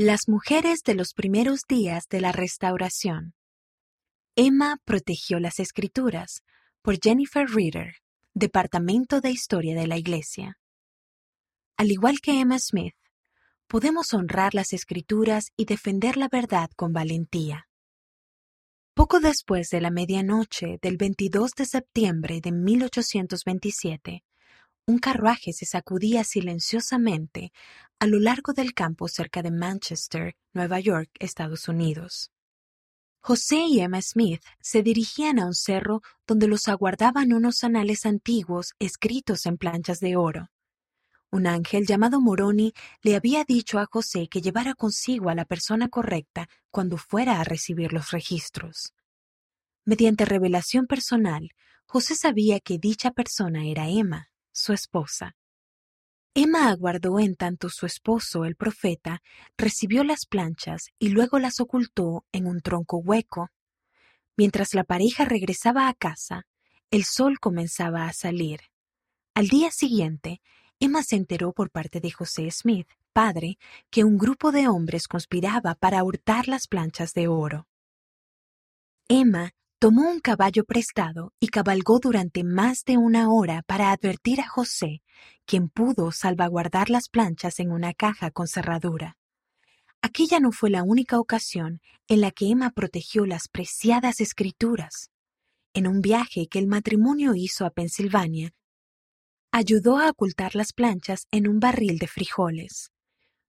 Las mujeres de los primeros días de la restauración. Emma protegió las escrituras por Jennifer Reader, Departamento de Historia de la Iglesia. Al igual que Emma Smith, podemos honrar las escrituras y defender la verdad con valentía. Poco después de la medianoche del 22 de septiembre de 1827, un carruaje se sacudía silenciosamente a lo largo del campo cerca de Manchester, Nueva York, Estados Unidos. José y Emma Smith se dirigían a un cerro donde los aguardaban unos anales antiguos escritos en planchas de oro. Un ángel llamado Moroni le había dicho a José que llevara consigo a la persona correcta cuando fuera a recibir los registros. Mediante revelación personal, José sabía que dicha persona era Emma su esposa. Emma aguardó en tanto su esposo, el profeta, recibió las planchas y luego las ocultó en un tronco hueco. Mientras la pareja regresaba a casa, el sol comenzaba a salir. Al día siguiente, Emma se enteró por parte de José Smith, padre, que un grupo de hombres conspiraba para hurtar las planchas de oro. Emma Tomó un caballo prestado y cabalgó durante más de una hora para advertir a José, quien pudo salvaguardar las planchas en una caja con cerradura. Aquella no fue la única ocasión en la que Emma protegió las preciadas escrituras. En un viaje que el matrimonio hizo a Pensilvania, ayudó a ocultar las planchas en un barril de frijoles.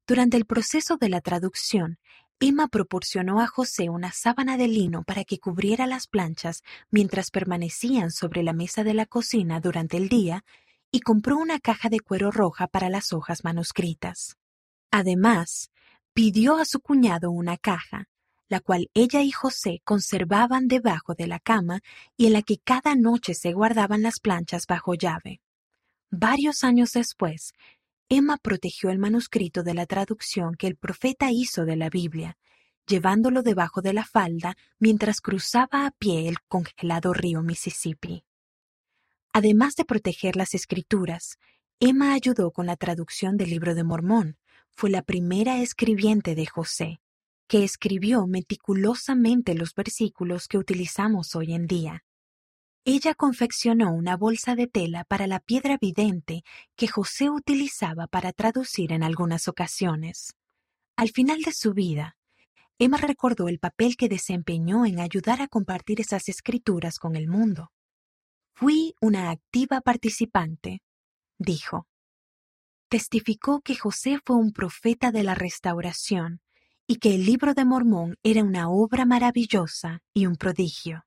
Durante el proceso de la traducción, Emma proporcionó a José una sábana de lino para que cubriera las planchas mientras permanecían sobre la mesa de la cocina durante el día y compró una caja de cuero roja para las hojas manuscritas. Además, pidió a su cuñado una caja, la cual ella y José conservaban debajo de la cama y en la que cada noche se guardaban las planchas bajo llave. Varios años después, Emma protegió el manuscrito de la traducción que el profeta hizo de la Biblia, llevándolo debajo de la falda mientras cruzaba a pie el congelado río Mississippi. Además de proteger las escrituras, Emma ayudó con la traducción del libro de Mormón. Fue la primera escribiente de José, que escribió meticulosamente los versículos que utilizamos hoy en día. Ella confeccionó una bolsa de tela para la piedra vidente que José utilizaba para traducir en algunas ocasiones. Al final de su vida, Emma recordó el papel que desempeñó en ayudar a compartir esas escrituras con el mundo. Fui una activa participante, dijo. Testificó que José fue un profeta de la restauración y que el libro de Mormón era una obra maravillosa y un prodigio.